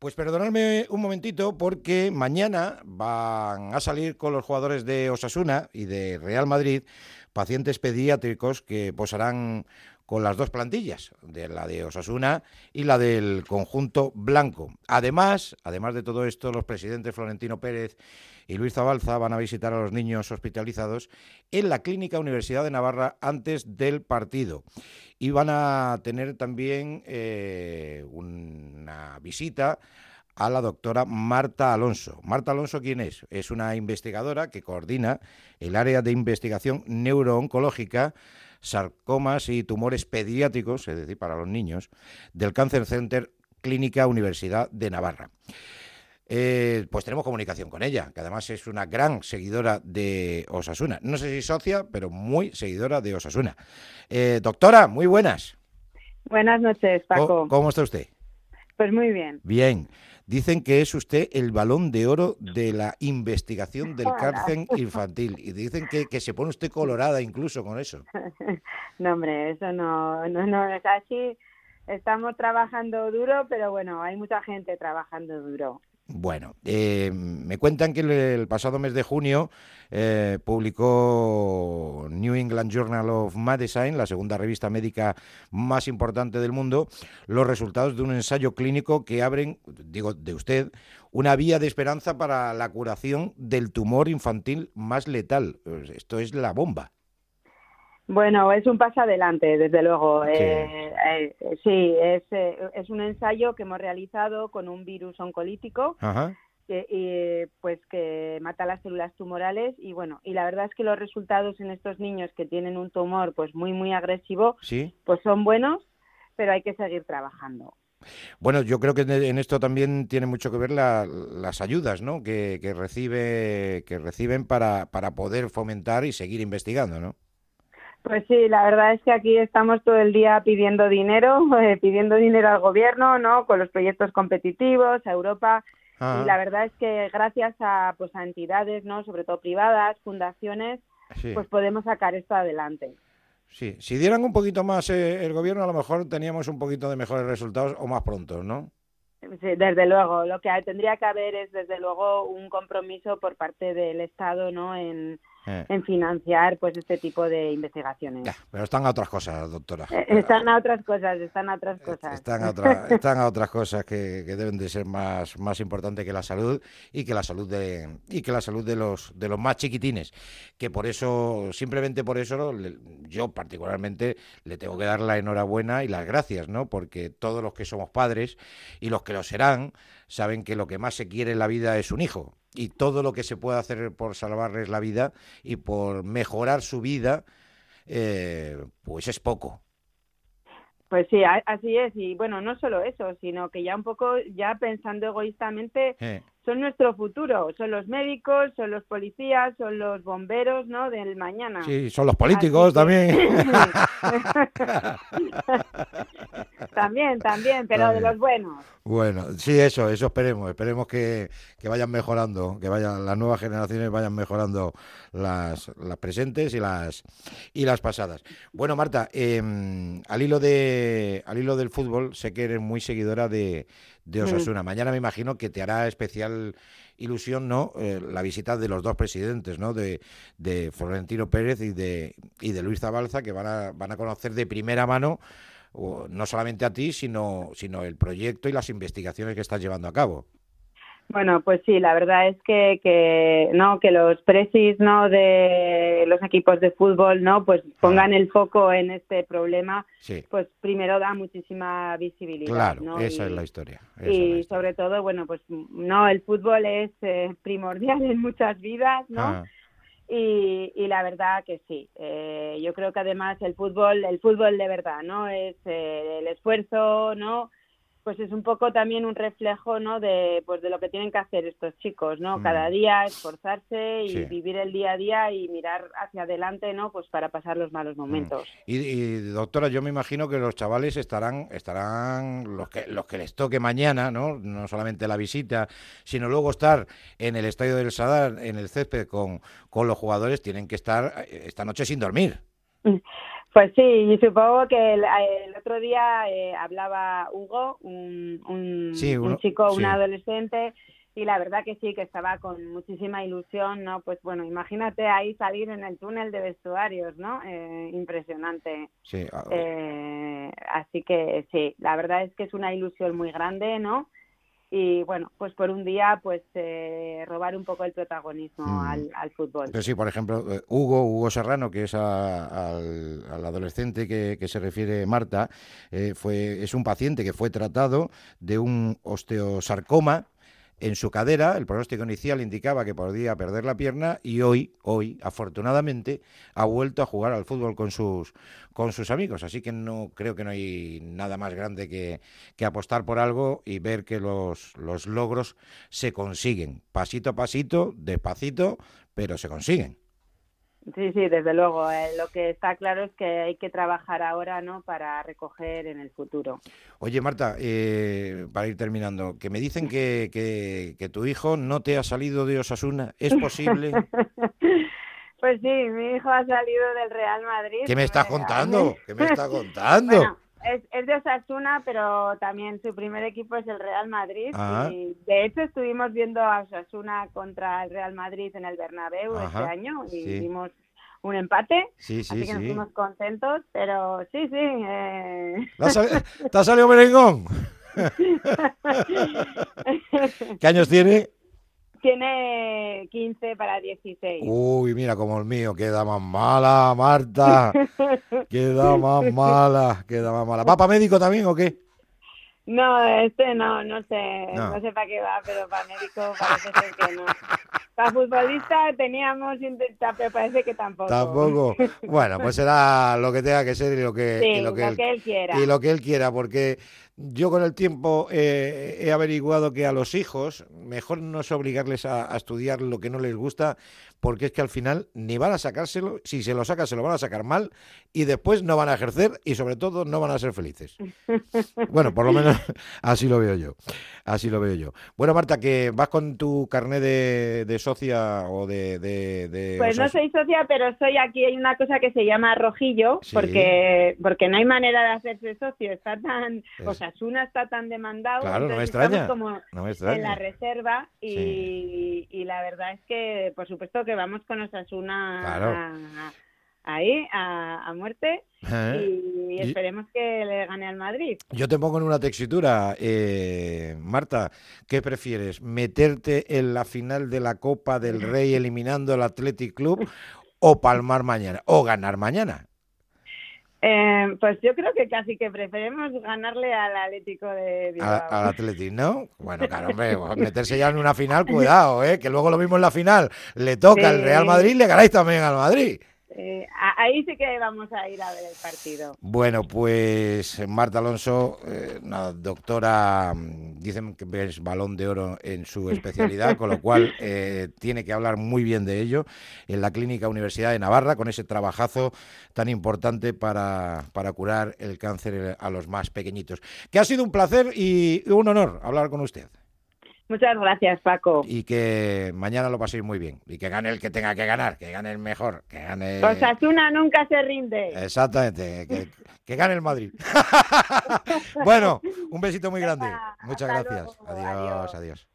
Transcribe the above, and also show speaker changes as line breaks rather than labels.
Pues perdonadme un momentito porque mañana van a salir con los jugadores de Osasuna y de Real Madrid pacientes pediátricos que posarán con las dos plantillas, de la de Osasuna y la del conjunto blanco. Además, además de todo esto, los presidentes Florentino Pérez y Luis Zabalza van a visitar a los niños hospitalizados en la Clínica Universidad de Navarra antes del partido. Y van a tener también eh, una visita a la doctora Marta Alonso. Marta Alonso, ¿quién es? Es una investigadora que coordina el área de investigación neurooncológica, sarcomas y tumores pediátricos, es decir, para los niños, del Cancer Center Clínica Universidad de Navarra. Eh, pues tenemos comunicación con ella, que además es una gran seguidora de Osasuna. No sé si socia, pero muy seguidora de Osasuna. Eh, doctora, muy buenas.
Buenas noches, Paco.
¿Cómo, está usted?
Pues muy bien.
Bien. Dicen que es usted el balón de oro de la investigación del cáncer infantil. Y dicen que, que, se pone usted colorada incluso con eso.
No, hombre, eso no, no, no es así. Estamos trabajando duro, pero bueno, hay mucha gente trabajando duro.
Bueno, eh, me cuentan que el, pasado mes de junio eh, publicó England Journal of Medicine, la segunda revista médica más importante del mundo, los resultados de un ensayo clínico que abren, digo, de usted, una vía de esperanza para la curación del tumor infantil más letal. Esto es la bomba.
Bueno, es un paso adelante, desde luego. Sí, eh, eh, sí es, eh, es un ensayo que hemos realizado con un virus oncolítico. Que, pues que mata las células tumorales y bueno y la verdad es que los resultados en estos niños que tienen un tumor pues muy muy agresivo
¿Sí?
pues son buenos pero hay que seguir trabajando
bueno, yo creo que en esto también tiene mucho que ver la, las ayudas ¿no? que, que, recibe, que reciben para, para poder fomentar y seguir investigando, ¿no?
Pues sí, la verdad es que aquí estamos todo el día pidiendo dinero, eh, pidiendo dinero al gobierno, ¿no? Con los proyectos competitivos, a Europa.
Ah.
Y la verdad es que gracias a, pues, a entidades, ¿no? Sobre todo privadas, fundaciones,
Sí.
pues podemos sacar esto adelante.
Sí, si dieran un poquito más eh, el gobierno, a lo mejor teníamos un poquito de mejores resultados o más pronto, ¿no?
Sí, desde luego, lo que tendría que haber es desde luego un compromiso por parte del Estado, ¿no? En,
Eh.
en financiar pues este tipo de investigaciones.
Ya, pero están a otras cosas, doctora.
Eh, Están a otras cosas, están a otras cosas.
Están a, otra- están a otras cosas que, que deben de ser más, más importantes que la salud y que la salud de y que la salud de los de los más chiquitines. Que por eso, simplemente por eso, le- yo particularmente le tengo que dar la enhorabuena y las gracias, ¿no? Porque todos los que somos padres y los que lo serán saben que lo que más se quiere en la vida es un hijo y todo lo que se puede hacer por salvarles la vida y por mejorar su vida, eh, pues es poco.
Pues sí, así es. Y bueno, no solo eso, sino que ya un poco, ya pensando egoístamente,
Eh.
son nuestro futuro. Son los médicos, son los policías, son los bomberos, ¿no? Del mañana.
Sí, son los políticos
Así que-
también.
también, también, pero de los buenos.
Bueno, sí, eso, eso esperemos. Esperemos que, que vayan mejorando, que vayan las nuevas generaciones vayan mejorando las, las presentes y las y las pasadas. Bueno, Marta, em, al hilo de al hilo del fútbol, sé que eres muy seguidora de, de
Mm.
Osasuna. Mañana me imagino que te hará especial ilusión, ¿no? Eh, la visita de los dos presidentes, ¿no? De, de Florentino Pérez y de y de Luis Zabalza, que van a van a conocer de primera mano o no solamente a ti, sino, sino el proyecto y las investigaciones que estás llevando a cabo.
Bueno, pues sí, la verdad es que, que no que los presis no de los equipos de fútbol no pues pongan el foco en este problema,
Sí,
pues primero da muchísima visibilidad,
claro,
¿no?
esa
Y-
es la historia. esa es la
y sobre todo, bueno, pues no, el fútbol es eh, primordial en muchas vidas, ¿no?
Ah,
Y, y la verdad que sí. Eh, yo creo que además el fútbol, el fútbol de verdad, ¿no? Es eh, el esfuerzo, ¿no? Pues es un poco también un reflejo, ¿no? De, pues de lo que tienen que hacer estos chicos, ¿no?
Mm.
Cada día esforzarse y
Sí.
vivir el día a día y mirar hacia adelante, ¿no? Pues para pasar los malos
Mm.
momentos.
y, y, doctora, yo me imagino que los chavales estarán, estarán los que los que les toque mañana, ¿no? No solamente la visita, sino luego estar en el estadio del Sadar, en el césped con, con los jugadores, tienen que estar eh, esta noche sin dormir.
Pues sí, y supongo que el, otro día eh, hablaba Hugo, un, un, un chico, un adolescente, y la verdad que sí, que estaba con muchísima ilusión, ¿no? Pues bueno, imagínate ahí salir en el túnel de vestuarios, ¿no? Eh, impresionante.
Sí.
Ah, eh, así que sí, la verdad es que es una ilusión muy grande, ¿no? Y bueno, pues por un día pues eh, robar un poco el protagonismo mm. al, fútbol.
Pero sí, por ejemplo, eh, Hugo, Hugo Serrano, que es al, adolescente que, que, se refiere Marta, eh, fue, es un paciente que fue tratado de un osteosarcoma en su cadera, el pronóstico inicial indicaba que podía perder la pierna y hoy, hoy, afortunadamente, ha vuelto a jugar al fútbol con sus, con sus amigos. Así que no creo que no hay nada más grande que, que apostar por algo y ver que los, los logros se consiguen, pasito a pasito, despacito, pero se consiguen.
Sí, sí, desde luego. Eh, lo que está claro es que hay que trabajar ahora, ¿no? Para recoger en el futuro.
Oye, Marta, eh, para ir terminando, que me dicen que, que, tu hijo no te ha salido de Osasuna. ¿Es posible?
pues sí, mi hijo ha salido del Real Madrid.
¿Qué me estás contando? ¿Qué me estás contando?
es, es, de Osasuna, pero también su primer equipo es el Real Madrid. Ah. Y de hecho estuvimos viendo a Osasuna contra el Real Madrid en el Bernabéu este año y vimos un empate.
Sí,
sí, así
que
nos fuimos contentos, pero sí, sí. Eh...
¿Te ha salido merengón? ¿Qué años tiene?
Tiene 15 para 16.
Uy, mira como el mío, queda más mala, Marta. queda más mala, queda más mala. ¿Papa médico también o qué?
No, este no, no sé, no, sé para qué va, pero para médico parece ser que no. Para futbolista teníamos pero parece que tampoco.
Tampoco. Bueno, pues será lo que tenga que ser y lo que,
lo que, él, quiera.
Y lo que él quiera, porque yo con el tiempo eh, he averiguado que a los hijos mejor no es obligarles a, estudiar lo que no les gusta, porque es que al final ni van a sacárselo, si se lo sacan se lo van a sacar mal y después no van a ejercer y sobre todo no van a ser felices. Bueno, por lo menos así lo veo yo, así lo veo yo. Bueno, Marta, que vas con tu carnet de, socia o de,
Pues no soy socia, pero estoy aquí, hay una cosa que se llama rojillo, porque porque no hay manera de hacerse socio, está tan... O sea, Asuna está tan demandado.
Claro, no me extraña.
Como en la reserva y, y, la verdad es que, por supuesto, que vamos con Osasuna ahí a, muerte eh. y, esperemos que le gane al Madrid.
Yo te pongo en una textura, eh, Marta, ¿qué prefieres? ¿Meterte en la final de la Copa del Rey eliminando al Athletic Club o palmar mañana o ganar mañana?
Eh, pues yo creo que casi que preferimos ganarle al Atlético de Bilbao.
Al, Atlético, ¿no? Bueno, claro, hombre, meterse ya en una final, cuidado, ¿eh? Que luego lo mismo en la final le toca al Real Madrid, le ganáis también al Madrid.
Eh, ahí sí que vamos a ir a ver el partido.
Bueno, pues Marta Alonso, eh, una doctora, mm, dicen que es balón de oro en su especialidad, con lo cual eh, tiene que hablar muy bien de ello en la Clínica Universidad de Navarra, con ese trabajazo tan importante para, para curar el cáncer a los más pequeñitos. Que ha sido un placer y un honor hablar con usted.
Muchas gracias, Paco.
Y que mañana lo paséis muy bien. Y que gane el que tenga que ganar, que gane el mejor, que gane...
Osasuna nunca se rinde.
Exactamente, que, gane el Madrid. bueno, un besito muy grande. Muchas gracias. adiós. adiós.